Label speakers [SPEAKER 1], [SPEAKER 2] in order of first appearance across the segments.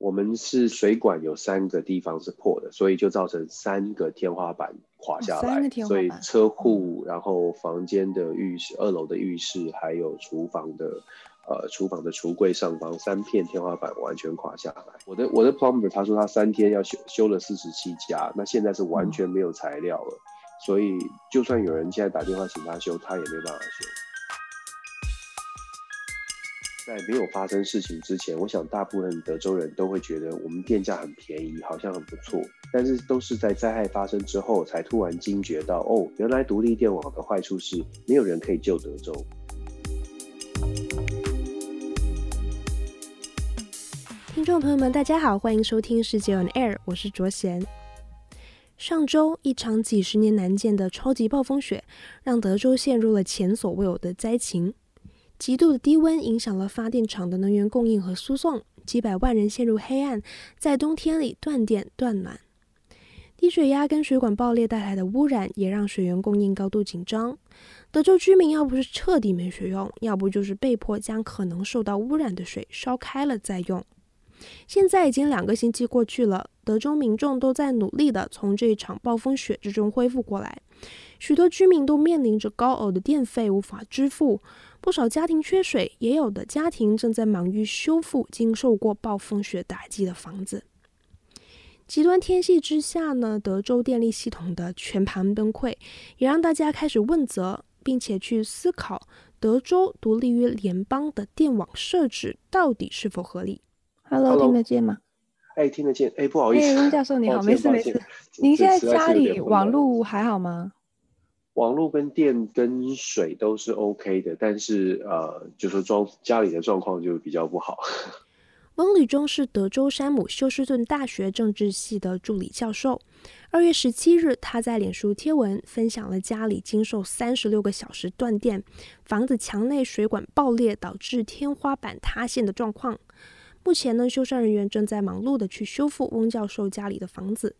[SPEAKER 1] 我们是水管有三个地方是破的，所以就造成三个天花板垮下来。
[SPEAKER 2] 三个天花板。
[SPEAKER 1] 所以车库，然后房间的浴室，二楼的浴室，还有厨房的，呃，厨房的橱柜上方三片天花板完全垮下来。我的我的 plumber 他说他三天要修修了四十七家，那现在是完全没有材料了，嗯、所以就算有人现在打电话请他修，他也没办法修。在没有发生事情之前，我想大部分德州人都会觉得我们电价很便宜，好像很不错。但是都是在灾害发生之后，才突然惊觉到，哦，原来独立电网的坏处是没有人可以救德州。
[SPEAKER 3] 听众朋友们，大家好，欢迎收听世界 on air，我是卓贤。上周一场几十年难见的超级暴风雪，让德州陷入了前所未有的灾情。极度的低温影响了发电厂的能源供应和输送，几百万人陷入黑暗，在冬天里断电断暖。低水压跟水管爆裂带来的污染，也让水源供应高度紧张。德州居民要不是彻底没水用，要不就是被迫将可能受到污染的水烧开了再用。现在已经两个星期过去了，德州民众都在努力地从这一场暴风雪之中恢复过来。许多居民都面临着高额的电费无法支付。不少家庭缺水，也有的家庭正在忙于修复经受过暴风雪打击的房子。极端天气之下呢，德州电力系统的全盘崩溃，也让大家开始问责，并且去思考德州独立于联邦的电网设置到底是否合理。
[SPEAKER 2] Hello，听得见吗？
[SPEAKER 1] 哎，听得见。哎，不好意思，
[SPEAKER 2] 温、hey, 教授你好，没事没事。您现在家里网络还好吗？
[SPEAKER 1] 网络跟电跟水都是 OK 的，但是呃，就是装家里的状况就比较不好。
[SPEAKER 3] 翁履中是德州山姆休斯顿大学政治系的助理教授。二月十七日，他在脸书贴文分享了家里经受三十六个小时断电，房子墙内水管爆裂导致天花板塌陷的状况。目前呢，修缮人员正在忙碌的去修复翁教授家里的房子。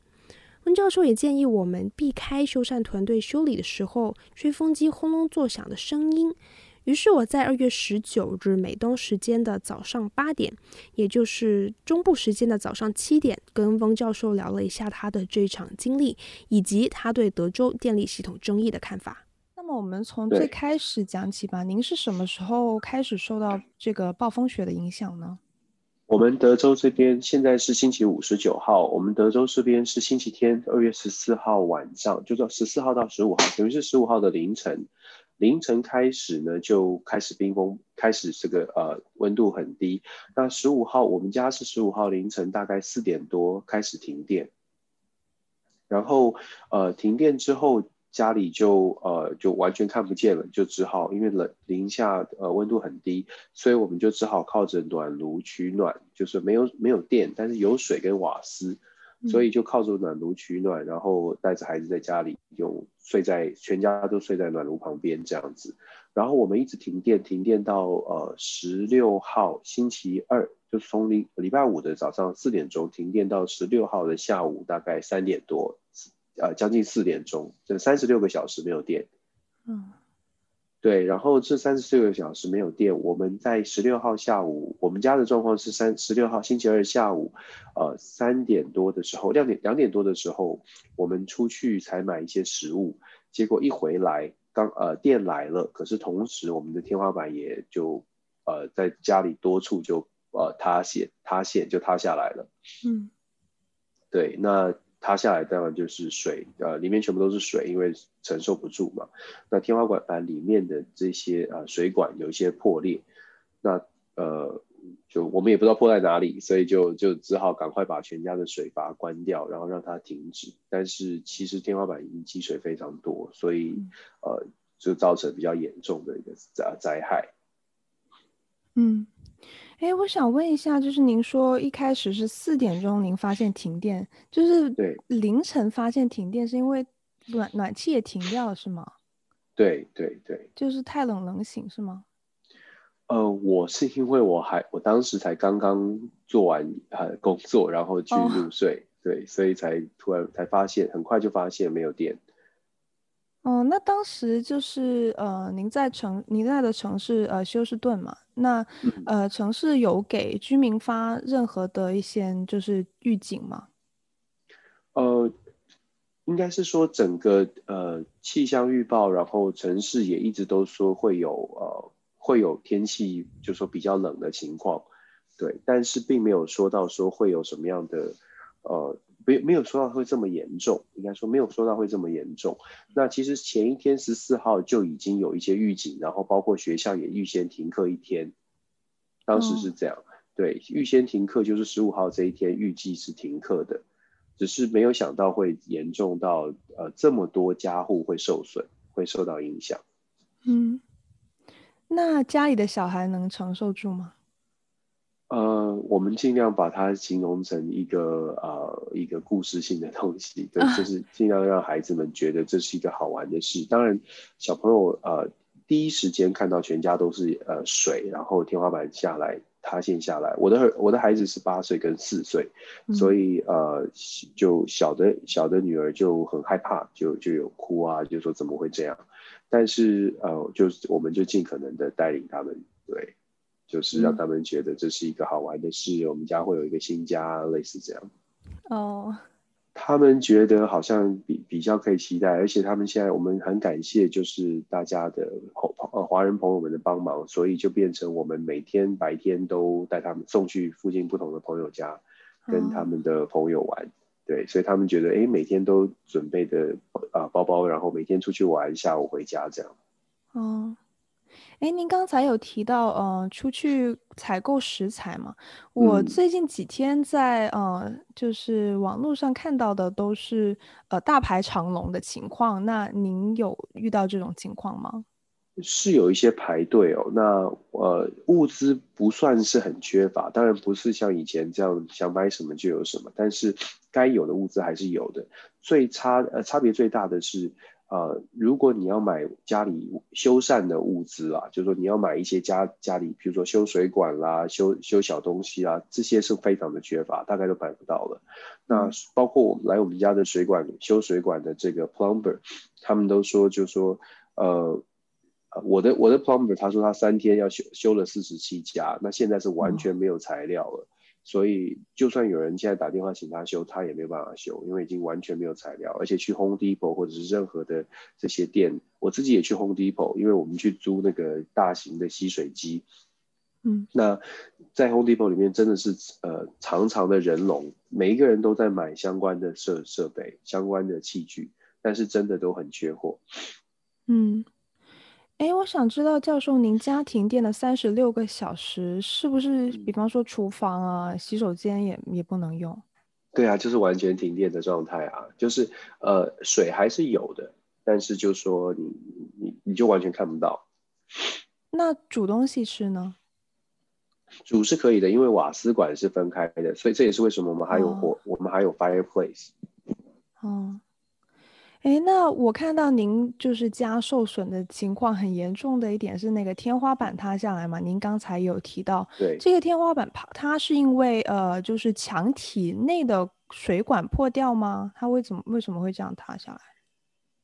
[SPEAKER 3] 温教授也建议我们避开修缮团队修理的时候吹风机轰隆作响的声音。于是我在二月十九日美东时间的早上八点，也就是中部时间的早上七点，跟翁教授聊了一下他的这场经历，以及他对德州电力系统争议的看法。
[SPEAKER 2] 那么我们从最开始讲起吧。您是什么时候开始受到这个暴风雪的影响呢？
[SPEAKER 1] 我们德州这边现在是星期五十九号，我们德州这边是星期天二月十四号晚上，就说十四号到十五号，等于是十五号的凌晨，凌晨开始呢就开始冰封，开始这个呃温度很低。那十五号我们家是十五号凌晨大概四点多开始停电，然后呃停电之后。家里就呃就完全看不见了，就只好因为冷零下呃温度很低，所以我们就只好靠着暖炉取暖，就是没有没有电，但是有水跟瓦斯，所以就靠着暖炉取暖，然后带着孩子在家里用睡在全家都睡在暖炉旁边这样子，然后我们一直停电停电到呃十六号星期二，就是从礼礼拜五的早上四点钟停电到十六号的下午大概三点多。呃，将近四点钟，这三十六个小时没有电。
[SPEAKER 2] 嗯，
[SPEAKER 1] 对，然后这三十六个小时没有电，我们在十六号下午，我们家的状况是三十六号星期二下午，呃，三点多的时候，两点两点多的时候，我们出去采买一些食物，结果一回来，刚呃电来了，可是同时我们的天花板也就呃在家里多处就呃塌陷，塌陷就塌下来了。
[SPEAKER 2] 嗯，
[SPEAKER 1] 对，那。塌下来当然就是水，呃，里面全部都是水，因为承受不住嘛。那天花板板里面的这些呃水管有一些破裂，那呃就我们也不知道破在哪里，所以就就只好赶快把全家的水阀关掉，然后让它停止。但是其实天花板已经积水非常多，所以呃就造成比较严重的一个灾灾害。
[SPEAKER 2] 嗯。哎，我想问一下，就是您说一开始是四点钟您发现停电，就是对凌晨发现停电，是因为暖暖气也停掉了，是吗？
[SPEAKER 1] 对对对，
[SPEAKER 2] 就是太冷冷醒是吗？
[SPEAKER 1] 呃，我是因为我还我当时才刚刚做完呃工作，然后去入睡，哦，对，所以才突然才发现，很快就发现没有电。
[SPEAKER 3] 哦，那当时就是呃，您在城，您在的城市呃休斯顿嘛，那呃城市有给居民发任何的一些就是预警吗？
[SPEAKER 1] 呃，应该是说整个呃气象预报，然后城市也一直都说会有呃会有天气，就说比较冷的情况，对，但是并没有说到说会有什么样的呃。没没有说到会这么严重，应该说没有说到会这么严重。那其实前一天十四号就已经有一些预警，然后包括学校也预先停课一天。当时是这样，哦、对，预先停课就是十五号这一天预计是停课的，只是没有想到会严重到呃这么多家户会受损，会受到影响。
[SPEAKER 3] 嗯，那家里的小孩能承受住吗？
[SPEAKER 1] 呃，我们尽量把它形容成一个呃一个故事性的东西，对，就是尽量让孩子们觉得这是一个好玩的事。当然，小朋友呃第一时间看到全家都是呃水，然后天花板下来塌陷下来。我的我的孩子是八岁跟四岁，所以呃就小的小的女儿就很害怕，就就有哭啊，就说怎么会这样？但是呃就我们就尽可能的带领他们，对。就是让他们觉得这是一个好玩的事，嗯、我们家会有一个新家，类似这样。
[SPEAKER 3] 哦，
[SPEAKER 1] 他们觉得好像比比较可以期待，而且他们现在我们很感谢，就是大家的朋呃华人朋友们的帮忙，所以就变成我们每天白天都带他们送去附近不同的朋友家，跟他们的朋友玩。哦、对，所以他们觉得哎，每天都准备的啊、呃、包包，然后每天出去玩，下午回家这样。
[SPEAKER 3] 哦。哎，您刚才有提到，呃，出去采购食材嘛？我最近几天在，呃，就是网络上看到的都是，呃，大排长龙的情况。那您有遇到这种情况吗？
[SPEAKER 1] 是有一些排队哦。那呃，物资不算是很缺乏，当然不是像以前这样想买什么就有什么，但是该有的物资还是有的。最差，呃，差别最大的是。呃，如果你要买家里修缮的物资啊，就是说你要买一些家家里，比如说修水管啦、修修小东西啦，这些是非常的缺乏，大概都买不到了。那包括我们来我们家的水管修水管的这个 plumber，他们都说，就说，呃，我的我的 plumber 他说他三天要修修了四十七家，那现在是完全没有材料了。嗯所以，就算有人现在打电话请他修，他也没有办法修，因为已经完全没有材料。而且去 Home Depot 或者是任何的这些店，我自己也去 Home Depot，因为我们去租那个大型的吸水机。
[SPEAKER 3] 嗯，
[SPEAKER 1] 那在 Home Depot 里面真的是呃长长的人龙，每一个人都在买相关的设设备、相关的器具，但是真的都很缺货。
[SPEAKER 3] 嗯。哎，我想知道教授，您家停电的三十六个小时，是不是比方说厨房啊、洗手间也也不能用？
[SPEAKER 1] 对啊，就是完全停电的状态啊，就是呃水还是有的，但是就说你你你就完全看不到。
[SPEAKER 3] 那煮东西吃呢？
[SPEAKER 1] 煮是可以的，因为瓦斯管是分开的，所以这也是为什么我们还有火，哦、我们还有 fireplace。
[SPEAKER 3] 哦。哎，那我看到您就是家受损的情况很严重的一点是那个天花板塌下来嘛？您刚才有提到，
[SPEAKER 1] 对，这
[SPEAKER 3] 个天花板塌，它是因为呃，就是墙体内的水管破掉吗？它为什么为什么会这样塌下来？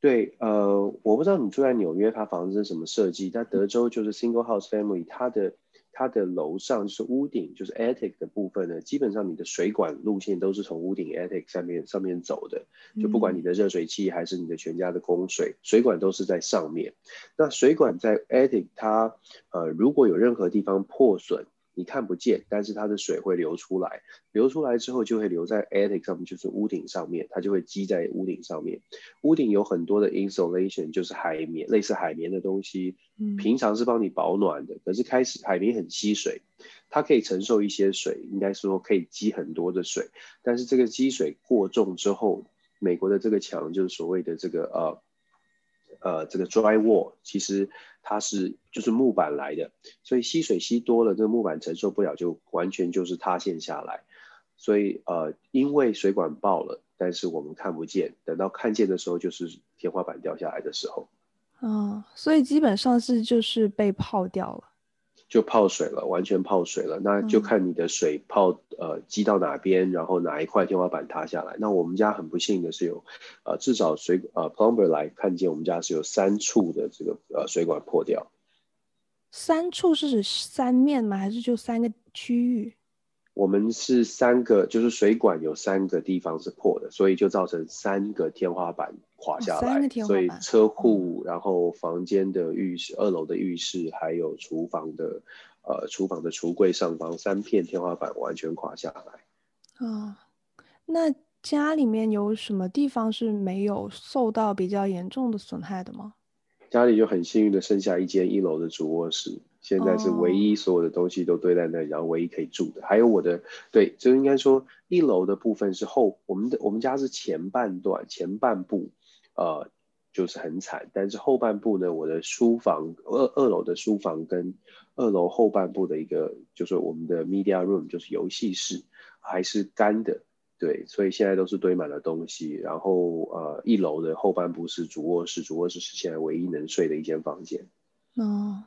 [SPEAKER 1] 对，呃，我不知道你住在纽约，它房子是什么设计？但德州就是 single house family，它的。它的楼上就是屋顶，就是 attic 的部分呢，基本上你的水管路线都是从屋顶 attic 上面上面走的，就不管你的热水器还是你的全家的供水，水管都是在上面。那水管在 attic，它呃如果有任何地方破损。你看不见，但是它的水会流出来，流出来之后就会留在 attic 上面，就是屋顶上面，它就会积在屋顶上面。屋顶有很多的 insulation，就是海绵，类似海绵的东西，平常是帮你保暖的，可是开始海绵很吸水，它可以承受一些水，应该说可以积很多的水，但是这个积水过重之后，美国的这个墙就是所谓的这个呃。呃，这个 dry wall 其实它是就是木板来的，所以吸水吸多了，这个木板承受不了，就完全就是塌陷下来。所以呃，因为水管爆了，但是我们看不见，等到看见的时候，就是天花板掉下来的时候。
[SPEAKER 3] 哦，所以基本上是就是被泡掉了。
[SPEAKER 1] 就泡水了，完全泡水了。那就看你的水泡呃积到哪边，然后哪一块天花板塌下来。那我们家很不幸的是有，呃至少水呃 plumber 来看见我们家是有三处的这个呃水管破掉。
[SPEAKER 3] 三处是指三面吗？还是就三个区域？
[SPEAKER 1] 我们是三个，就是水管有三个地方是破的，所以就造成三个天花板垮下来。
[SPEAKER 3] 哦、
[SPEAKER 1] 所以车库，然后房间的浴室、二楼的浴室，还有厨房的呃厨房的橱柜上方三片天花板完全垮下来。
[SPEAKER 3] 哦，那家里面有什么地方是没有受到比较严重的损害的吗？
[SPEAKER 1] 家里就很幸运的剩下一间一楼的主卧室，现在是唯一所有的东西都堆在那里，oh. 然后唯一可以住的，还有我的，对，就应该说一楼的部分是后，我们的我们家是前半段前半部，呃，就是很惨，但是后半部呢，我的书房二二楼的书房跟二楼后半部的一个就是我们的 media room 就是游戏室还是干的。对，所以现在都是堆满了东西，然后呃，一楼的后半部是主卧室，主卧室是现在唯一能睡的一间房间。
[SPEAKER 3] 哦，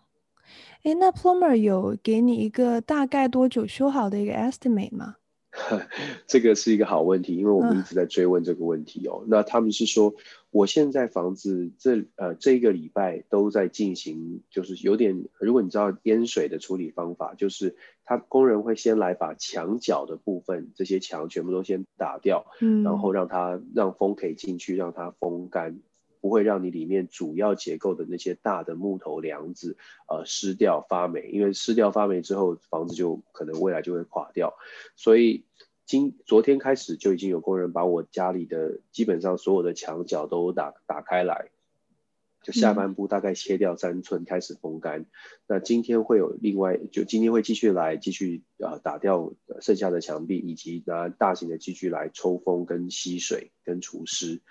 [SPEAKER 3] 哎，那 plumber 有给你一个大概多久修好的一个 estimate 吗？
[SPEAKER 1] 这个是一个好问题，因为我们一直在追问这个问题哦。嗯、那他们是说，我现在房子这呃这一个礼拜都在进行，就是有点，如果你知道淹水的处理方法，就是他工人会先来把墙角的部分，这些墙全部都先打掉，嗯，然后让它让风可以进去，让它风干。不会让你里面主要结构的那些大的木头梁子，呃，湿掉发霉，因为湿掉发霉之后，房子就可能未来就会垮掉。所以今昨天开始就已经有工人把我家里的基本上所有的墙角都打打开来，就下半部大概切掉三寸开始风干。嗯、那今天会有另外，就今天会继续来继续呃打掉剩下的墙壁，以及拿大型的机具来抽风跟吸水跟除湿。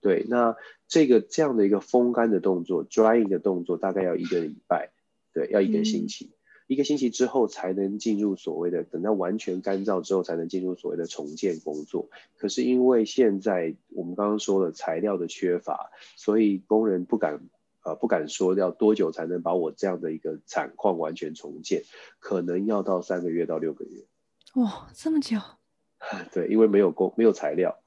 [SPEAKER 1] 对，那这个这样的一个风干的动作，drying 的动作，大概要一个礼拜，对，要一个星期，嗯、一个星期之后才能进入所谓的，等到完全干燥之后才能进入所谓的重建工作。可是因为现在我们刚刚说了材料的缺乏，所以工人不敢，呃，不敢说要多久才能把我这样的一个惨况完全重建，可能要到三个月到六个月。
[SPEAKER 3] 哇，这么久？
[SPEAKER 1] 对，因为没有工，没有材料。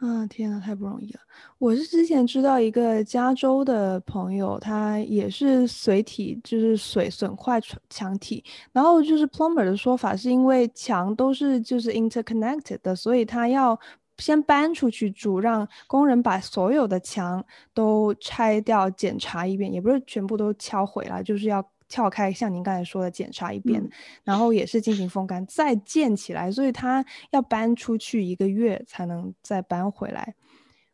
[SPEAKER 3] 啊，天呐，太不容易了！我是之前知道一个加州的朋友，他也是水体，就是水损坏墙体，然后就是 plumber 的说法是因为墙都是就是 interconnected 的，所以他要先搬出去住，让工人把所有的墙都拆掉检查一遍，也不是全部都敲毁了，就是要。撬开，像您刚才说的，检查一遍，嗯、然后也是进行风干，再建起来，所以它要搬出去一个月才能再搬回来。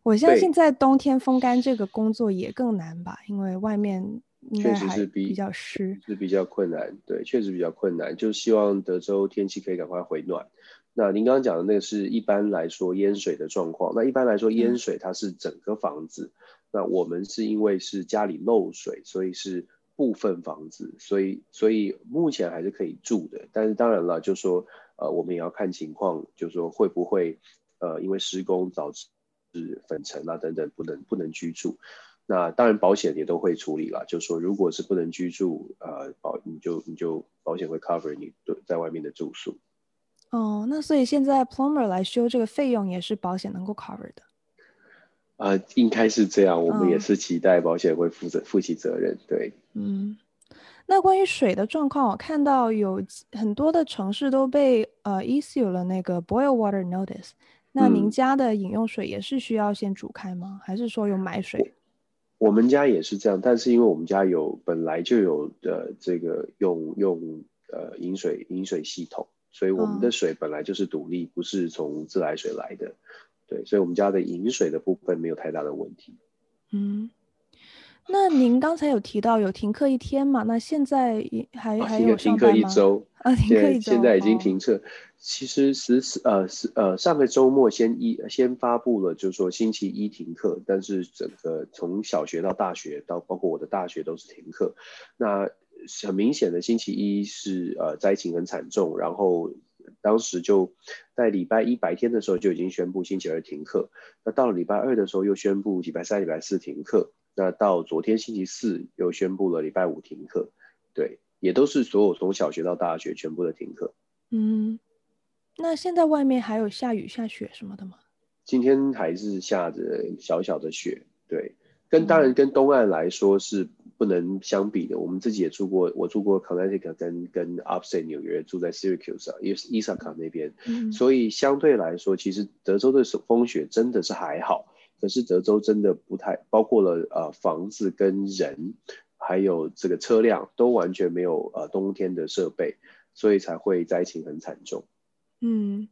[SPEAKER 3] 我相信在冬天风干这个工作也更难吧，因为外面确实是比较湿，
[SPEAKER 1] 是比较困难。对，确实比较困难。就希望德州天气可以赶快回暖。那您刚刚讲的那个是一般来说淹水的状况。那一般来说淹水它是整个房子，嗯、那我们是因为是家里漏水，所以是。部分房子，所以所以目前还是可以住的，但是当然了，就说呃，我们也要看情况，就说会不会呃，因为施工导致粉尘啊等等不能不能居住，那当然保险也都会处理了，就说如果是不能居住，呃，保你就你就保险会 cover 你对在外面的住宿。
[SPEAKER 3] 哦，那所以现在 plumber 来修这个费用也是保险能够 cover 的。
[SPEAKER 1] 呃，应该是这样，我们也是期待保险会负责负起责任，对。
[SPEAKER 3] 嗯，那关于水的状况，我看到有很多的城市都被呃 issue 了那个 boil water notice。那您家的饮用水也是需要先煮开吗？嗯、还是说有买水？
[SPEAKER 1] 我们家也是这样，但是因为我们家有本来就有的这个用用呃饮水饮水系统，所以我们的水本来就是独立，嗯、不是从自来水来的。对，所以我们家的饮水的部分没有太大的问题。
[SPEAKER 3] 嗯，那您刚才有提到有停课一天嘛？那现在还、啊、还有
[SPEAKER 1] 停课一周
[SPEAKER 3] 啊？停课一周，
[SPEAKER 1] 现在已经停课。哦、其实十呃十呃上个周末先一先发布了，就是说星期一停课，但是整个从小学到大学到包括我的大学都是停课。那很明显的星期一是呃灾情很惨重，然后。当时就在礼拜一白天的时候就已经宣布星期二停课，那到了礼拜二的时候又宣布礼拜三、礼拜四停课，那到昨天星期四又宣布了礼拜五停课。对，也都是所有从小学到大学全部的停课。
[SPEAKER 3] 嗯，那现在外面还有下雨下雪什么的吗？
[SPEAKER 1] 今天还是下着小小的雪，对，跟当然跟东岸来说是不能相比的。嗯、我们自己也住过，我住过 Connecticut 跟跟 Upstate 纽约，住在 Syracuse 啊，因为伊萨卡那边，嗯、所以相对来说，其实德州的风雪真的是还好。可是德州真的不太包括了呃房子跟人，还有这个车辆都完全没有呃冬天的设备，所以才会灾情很惨重。
[SPEAKER 3] 嗯。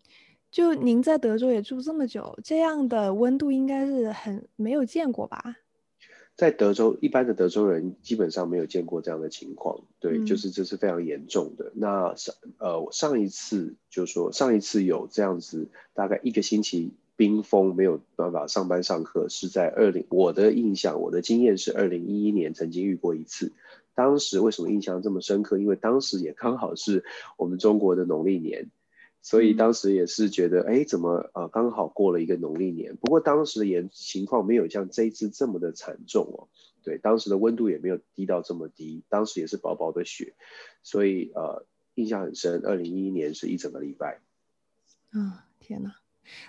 [SPEAKER 3] 就您在德州也住这么久，这样的温度应该是很没有见过吧？
[SPEAKER 1] 在德州，一般的德州人基本上没有见过这样的情况。对，嗯、就是这是非常严重的。那上呃上一次就是说上一次有这样子，大概一个星期冰封没有办法上班上课，是在二零我的印象我的经验是二零一一年曾经遇过一次。当时为什么印象这么深刻？因为当时也刚好是我们中国的农历年。所以当时也是觉得，哎，怎么呃刚好过了一个农历年？不过当时的严情况没有像这一次这么的惨重哦。对，当时的温度也没有低到这么低，当时也是薄薄的雪，所以呃印象很深。二零一一年是一整个礼拜。
[SPEAKER 3] 嗯，天哪！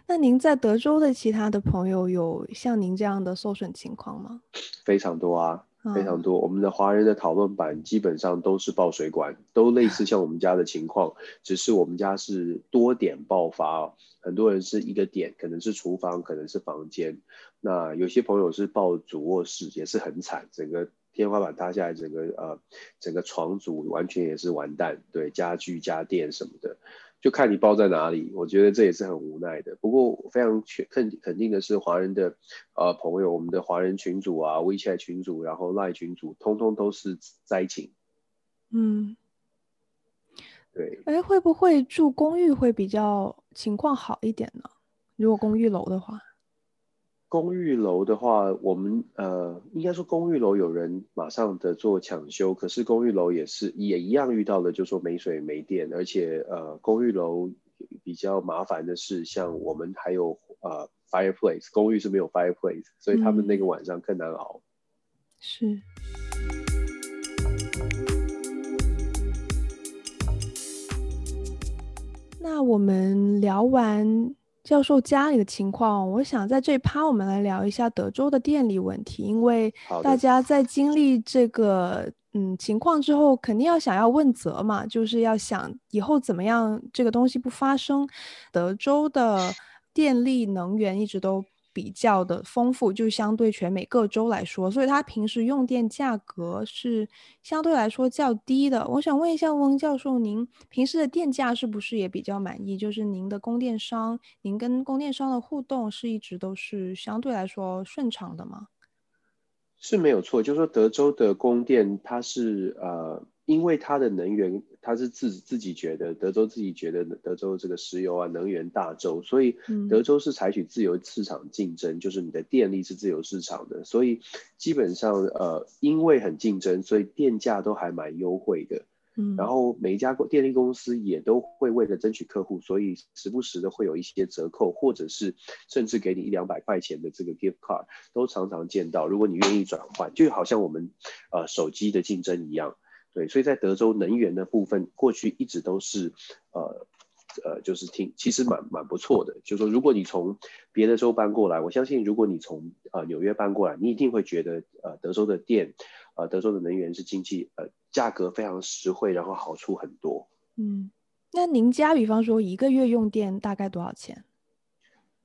[SPEAKER 3] 那您在德州的其他的朋友有像您这样的受损情况吗？
[SPEAKER 1] 非常多啊。非常多，我们的华人的讨论版基本上都是爆水管，都类似像我们家的情况，只是我们家是多点爆发，很多人是一个点，可能是厨房，可能是房间，那有些朋友是爆主卧室，也是很惨，整个天花板塌下来，整个呃整个床组完全也是完蛋，对，家具家电什么的。就看你包在哪里，我觉得这也是很无奈的。不过非常确肯肯定的是，华人的呃朋友，我们的华人群组啊，WeChat 群组，然后 Line 群组，通通都是灾情。
[SPEAKER 3] 嗯，
[SPEAKER 1] 对。
[SPEAKER 3] 哎，会不会住公寓会比较情况好一点呢？如果公寓楼的话。
[SPEAKER 1] 公寓楼的话，我们呃，应该说公寓楼有人马上的做抢修，可是公寓楼也是也一样遇到了，就说没水没电，而且呃，公寓楼比较麻烦的是，像我们还有呃 fireplace，公寓是没有 fireplace，所以他们那个晚上更难熬。
[SPEAKER 3] 是。那我们聊完。教授家里的情况，我想在这一趴我们来聊一下德州的电力问题，因为大家在经历这个嗯情况之后，肯定要想要问责嘛，就是要想以后怎么样这个东西不发生。德州的电力能源一直都比较的丰富，就相对全美各州来说，所以它平时用电价格是相对来说较低的。我想问一下翁教授，您平时的电价是不是也比较满意？就是您的供电商，您跟供电商的互动是一直都是相对来说顺畅的吗？
[SPEAKER 1] 是没有错，就是说德州的供电它是呃。因为它的能源，它是自自己觉得，德州自己觉得德州这个石油啊，能源大州，所以德州是采取自由市场竞争，嗯、就是你的电力是自由市场的，所以基本上呃，因为很竞争，所以电价都还蛮优惠的。嗯，然后每一家电力公司也都会为了争取客户，所以时不时的会有一些折扣，或者是甚至给你一两百块钱的这个 gift card，都常常见到。如果你愿意转换，就好像我们呃手机的竞争一样。对，所以在德州能源的部分，过去一直都是，呃，呃，就是挺，其实蛮蛮不错的。就是说，如果你从别的州搬过来，我相信，如果你从呃纽约搬过来，你一定会觉得，呃，德州的电，呃，德州的能源是经济，呃，价格非常实惠，然后好处很多。
[SPEAKER 3] 嗯，那您家，比方说一个月用电大概多少钱？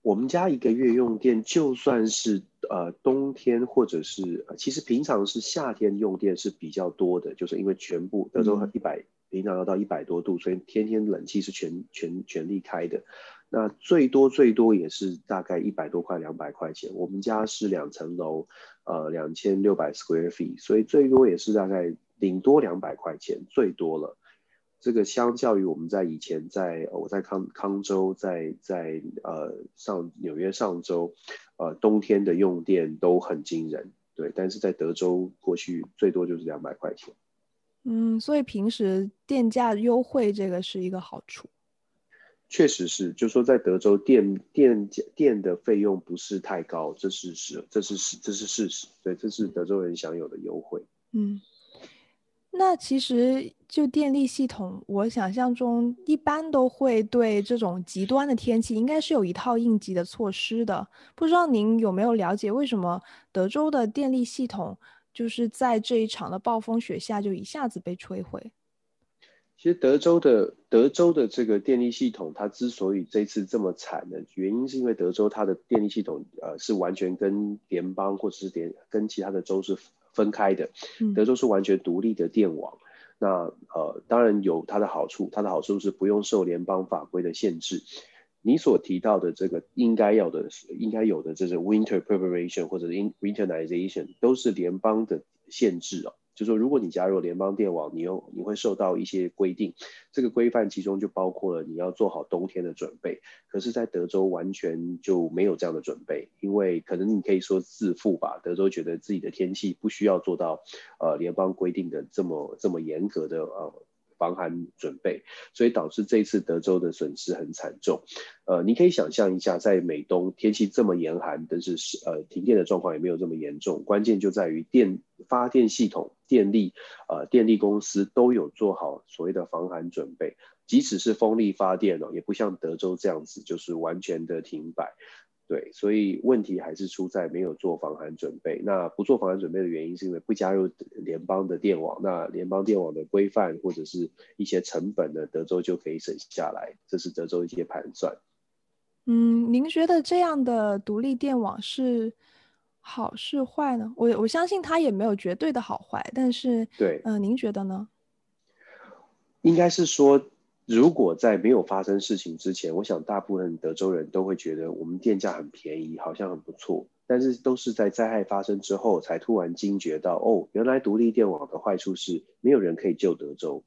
[SPEAKER 1] 我们家一个月用电，就算是呃冬天或者是其实平常是夏天用电是比较多的，就是因为全部德州一百平常要到一百多度，所以天天冷气是全全全力开的。那最多最多也是大概一百多块两百块钱。我们家是两层楼，呃两千六百 square feet，所以最多也是大概顶多两百块钱，最多了。这个相较于我们在以前在我在康康州在在呃上纽约上州，呃冬天的用电都很惊人，对，但是在德州过去最多就是两百块钱。
[SPEAKER 3] 嗯，所以平时电价优惠这个是一个好处。
[SPEAKER 1] 确实是，就说在德州电电电的费用不是太高，这是事，这是事，这是事实，对，这是德州人享有的优惠。
[SPEAKER 3] 嗯。那其实就电力系统，我想象中一般都会对这种极端的天气，应该是有一套应急的措施的。不知道您有没有了解，为什么德州的电力系统就是在这一场的暴风雪下就一下子被摧毁？
[SPEAKER 1] 其实德州的德州的这个电力系统，它之所以这次这么惨的原因，是因为德州它的电力系统呃是完全跟联邦或者是联跟其他的州是。分开的，德州是完全独立的电网。嗯、那呃，当然有它的好处，它的好处是不用受联邦法规的限制。你所提到的这个应该要的、应该有的这种 winter preparation 或者 winterization 都是联邦的限制哦。就说如果你加入联邦电网，你又你会受到一些规定，这个规范其中就包括了你要做好冬天的准备。可是，在德州完全就没有这样的准备，因为可能你可以说自负吧，德州觉得自己的天气不需要做到呃联邦规定的这么这么严格的呃。防寒准备，所以导致这次德州的损失很惨重。呃，你可以想象一下，在美东天气这么严寒，但是呃停电的状况也没有这么严重。关键就在于电发电系统、电力呃电力公司都有做好所谓的防寒准备，即使是风力发电哦，也不像德州这样子就是完全的停摆。对，所以问题还是出在没有做防寒准备。那不做防寒准备的原因，是因为不加入联邦的电网。那联邦电网的规范或者是一些成本呢，德州就可以省下来。这是德州一些盘算。
[SPEAKER 3] 嗯，您觉得这样的独立电网是好是坏呢？我我相信它也没有绝对的好坏，但是
[SPEAKER 1] 对，
[SPEAKER 3] 嗯、呃，您觉得呢？
[SPEAKER 1] 应该是说。如果在没有发生事情之前，我想大部分德州人都会觉得我们电价很便宜，好像很不错。但是都是在灾害发生之后，才突然惊觉到，哦，原来独立电网的坏处是没有人可以救德州。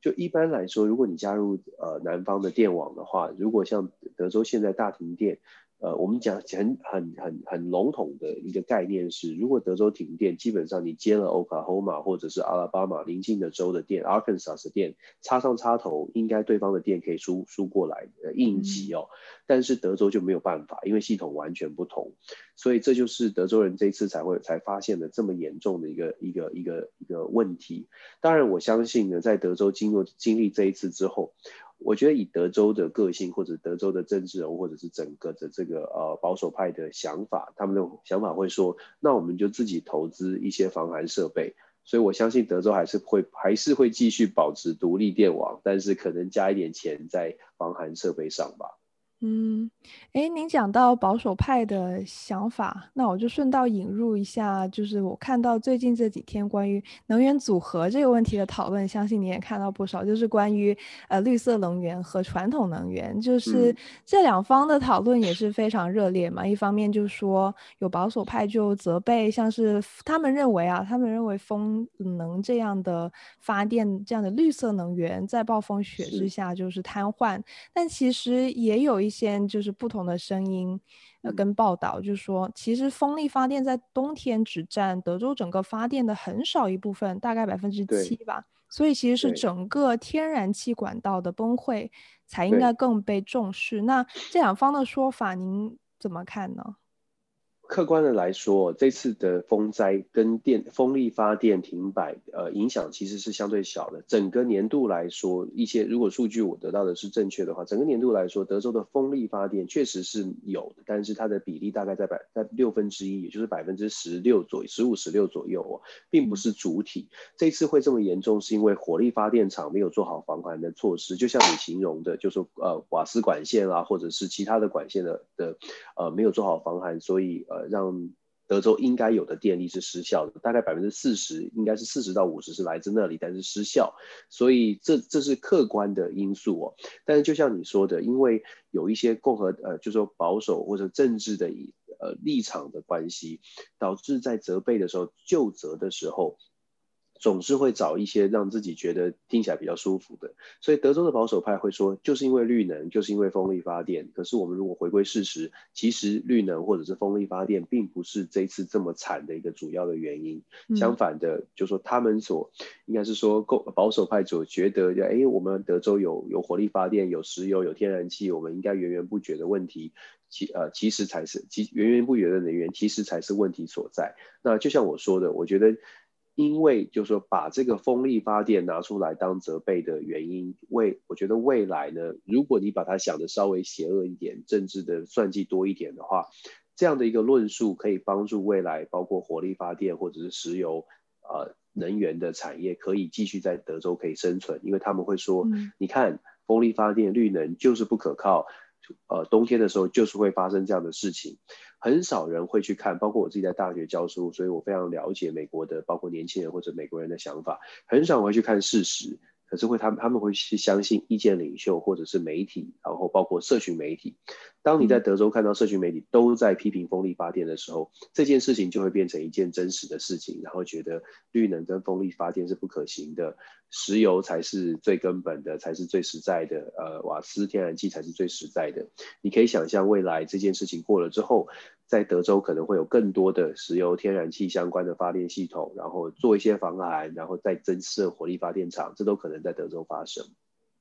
[SPEAKER 1] 就一般来说，如果你加入呃南方的电网的话，如果像德州现在大停电。呃，我们讲很很很很笼统的一个概念是，如果德州停电，基本上你接了 Oklahoma 或者是阿拉巴马邻近的州的电，Arkansas 的电，插上插头，应该对方的电可以输输过来，呃，应急哦。但是德州就没有办法，因为系统完全不同，所以这就是德州人这一次才会才发现的这么严重的一个一个一个一个问题。当然，我相信呢，在德州经过经历这一次之后。我觉得以德州的个性，或者德州的政治人，或者是整个的这个呃保守派的想法，他们的想法会说，那我们就自己投资一些防寒设备。所以我相信德州还是会还是会继续保持独立电网，但是可能加一点钱在防寒设备上吧。
[SPEAKER 3] 嗯，哎，您讲到保守派的想法，那我就顺道引入一下，就是我看到最近这几天关于能源组合这个问题的讨论，相信你也看到不少，就是关于呃绿色能源和传统能源，就是这两方的讨论也是非常热烈嘛。嗯、一方面就是说有保守派就责备，像是他们认为啊，他们认为风能这样的发电这样的绿色能源在暴风雪之下就是瘫痪，但其实也有一。一些就是不同的声音，呃，跟报道，就是说，其实风力发电在冬天只占德州整个发电的很少一部分，大概百分之七吧。所以其实是整个天然气管道的崩溃才应该更被重视。那这两方的说法，您怎么看呢？
[SPEAKER 1] 客观的来说，这次的风灾跟电风力发电停摆，呃，影响其实是相对小的。整个年度来说，一些如果数据我得到的是正确的话，整个年度来说，德州的风力发电确实是有的，但是它的比例大概在百在六分之一，也就是百分之十六左右，十五十六左右哦，并不是主体。这次会这么严重，是因为火力发电厂没有做好防寒的措施，就像你形容的，就是呃瓦斯管线啊，或者是其他的管线的的呃没有做好防寒，所以呃。让德州应该有的电力是失效的，大概百分之四十，应该是四十到五十是来自那里，但是失效，所以这这是客观的因素哦。但是就像你说的，因为有一些共和呃，就是说保守或者政治的呃立场的关系，导致在责备的时候，就责的时候。总是会找一些让自己觉得听起来比较舒服的，所以德州的保守派会说，就是因为绿能，就是因为风力发电。可是我们如果回归事实，其实绿能或者是风力发电并不是这次这么惨的一个主要的原因。相反的，就是说他们所应该是说，够保守派所觉得，哎，我们德州有有火力发电，有石油，有天然气，我们应该源源不绝的问题，其呃其实才是其源源不绝的能源，其实才是问题所在。那就像我说的，我觉得。因为就是说把这个风力发电拿出来当责备的原因，为我觉得未来呢，如果你把它想的稍微邪恶一点，政治的算计多一点的话，这样的一个论述可以帮助未来包括火力发电或者是石油呃能源的产业可以继续在德州可以生存，因为他们会说，嗯、你看风力发电绿能就是不可靠。呃，冬天的时候就是会发生这样的事情，很少人会去看，包括我自己在大学教书，所以我非常了解美国的，包括年轻人或者美国人的想法，很少会去看事实。可是会，他们他们会去相信意见领袖或者是媒体，然后包括社群媒体。当你在德州看到社群媒体都在批评风力发电的时候，这件事情就会变成一件真实的事情，然后觉得绿能跟风力发电是不可行的，石油才是最根本的，才是最实在的，呃，瓦斯、天然气才是最实在的。你可以想象未来这件事情过了之后。在德州可能会有更多的石油、天然气相关的发电系统，然后做一些防寒，然后再增设火力发电厂，这都可能在德州发生。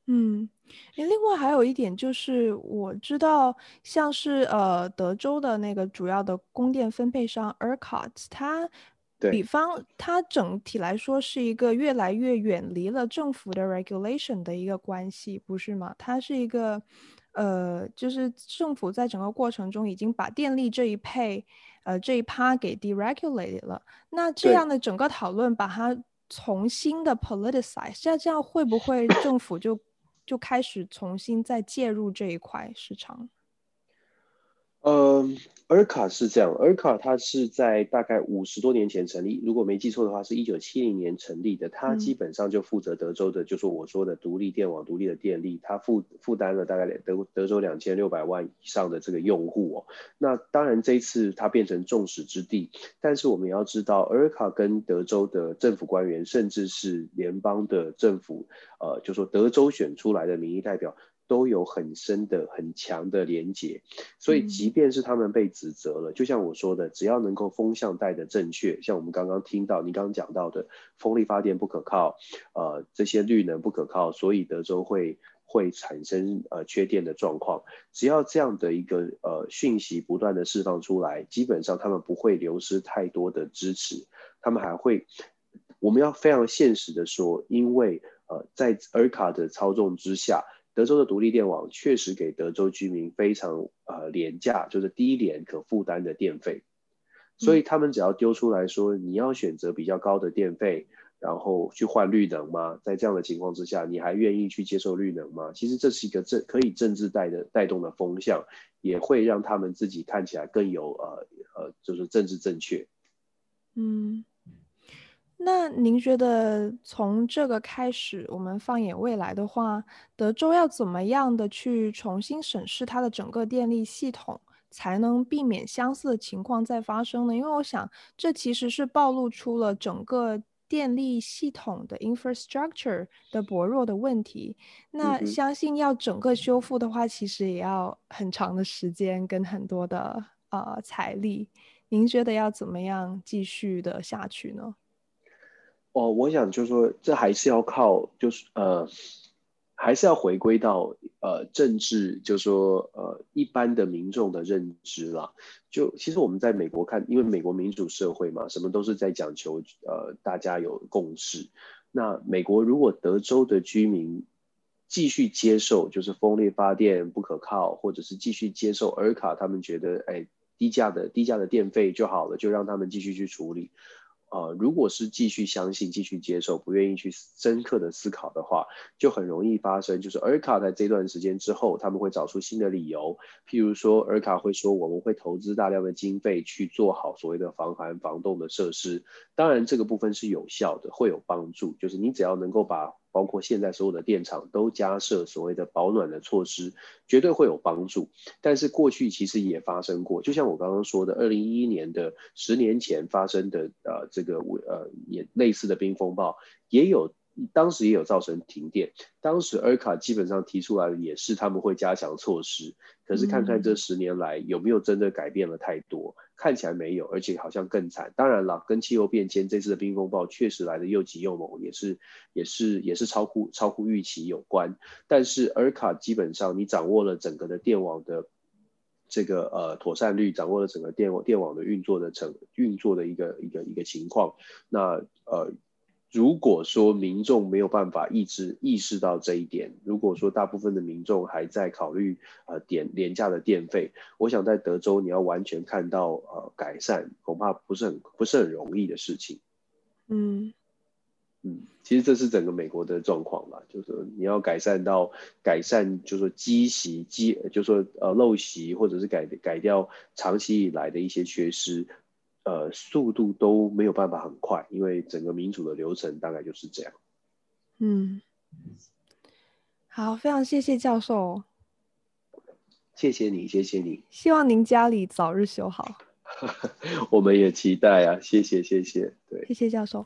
[SPEAKER 3] 嗯，另外还有一点就是，我知道像是呃德州的那个主要的供电分配商 ERCOT，它比方它整体来说是一个越来越远离了政府的 regulation 的一个关系，不是吗？它是一个。呃，就是政府在整个过程中已经把电力这一配，呃，这一趴给 deregulated 了。那这样的整个讨论把它重新的 politicize，像这样会不会政府就就开始重新再介入这一块市场？
[SPEAKER 1] 嗯。ERCOT 是这样，ERCOT 它是在大概五十多年前成立，如果没记错的话，是一九七零年成立的。它基本上就负责德州的，嗯、就是我说的独立电网、独立的电力，它负负担了大概德德州两千六百万以上的这个用户哦。那当然这一次它变成众矢之的，但是我们要知道，ERCOT 跟德州的政府官员，甚至是联邦的政府，呃，就说德州选出来的民意代表。都有很深的、很强的连结，所以即便是他们被指责了，嗯、就像我说的，只要能够风向带的正确，像我们刚刚听到你刚刚讲到的，风力发电不可靠，呃，这些绿能不可靠，所以德州会会产生呃缺电的状况。只要这样的一个呃讯息不断的释放出来，基本上他们不会流失太多的支持，他们还会，我们要非常现实的说，因为呃在 ERCOT 的操纵之下。德州的独立电网确实给德州居民非常呃廉价，就是低廉可负担的电费，所以他们只要丢出来说，你要选择比较高的电费，然后去换绿能吗？在这样的情况之下，你还愿意去接受绿能吗？其实这是一个政可以政治带的带动的风向，也会让他们自己看起来更有呃呃就是政治正确。
[SPEAKER 3] 嗯。那您觉得从这个开始，我们放眼未来的话，德州要怎么样的去重新审视它的整个电力系统，才能避免相似的情况再发生呢？因为我想，这其实是暴露出了整个电力系统的 infrastructure 的薄弱的问题。那相信要整个修复的话，其实也要很长的时间跟很多的呃财力。您觉得要怎么样继续的下去呢？
[SPEAKER 1] 哦，我想就是说，这还是要靠，就是呃，还是要回归到呃政治，就是说呃一般的民众的认知啦。就其实我们在美国看，因为美国民主社会嘛，什么都是在讲求呃大家有共识。那美国如果德州的居民继续接受就是风力发电不可靠，或者是继续接受尔卡他们觉得哎低价的低价的电费就好了，就让他们继续去处理。呃，如果是继续相信、继续接受，不愿意去深刻的思考的话，就很容易发生。就是 ERCA 在这段时间之后，他们会找出新的理由，譬如说 ERCA 会说我们会投资大量的经费去做好所谓的防寒防冻的设施。当然，这个部分是有效的，会有帮助。就是你只要能够把包括现在所有的电厂都加设所谓的保暖的措施，绝对会有帮助。但是过去其实也发生过，就像我刚刚说的，二零一一年的十年前发生的呃这个呃也类似的冰风暴，也有当时也有造成停电。当时 ERCOT 基本上提出来的也是他们会加强措施，可是看看这十年来有没有真的改变了太多。看起来没有，而且好像更惨。当然了，跟气候变迁这次的冰风暴确实来的又急又猛，也是也是也是超乎超乎预期有关。但是 ERCOT 基本上你掌握了整个的电网的这个呃妥善率，掌握了整个电电网的运作的成运作的一个一个一个情况。那呃，如果说民众没有办法一直意识到这一点，如果说大部分的民众还在考虑呃点廉价的电费，我想在德州你要完全看到呃改善，恐怕不是很不是很容易的事情。
[SPEAKER 4] 嗯。
[SPEAKER 1] 嗯，其实这是整个美国的状况啦，就是你要改善到改善，就是说积习积，就是说呃陋习，或者是改改掉长期以来的一些缺失，呃，速度都没有办法很快，因为整个民主的流程大概就是这样。
[SPEAKER 4] 嗯，好，非常谢谢教授，
[SPEAKER 1] 谢谢你，谢谢你，
[SPEAKER 4] 希望您家里早日修好，
[SPEAKER 1] 我们也期待啊，谢谢谢谢，对，
[SPEAKER 4] 谢谢教授。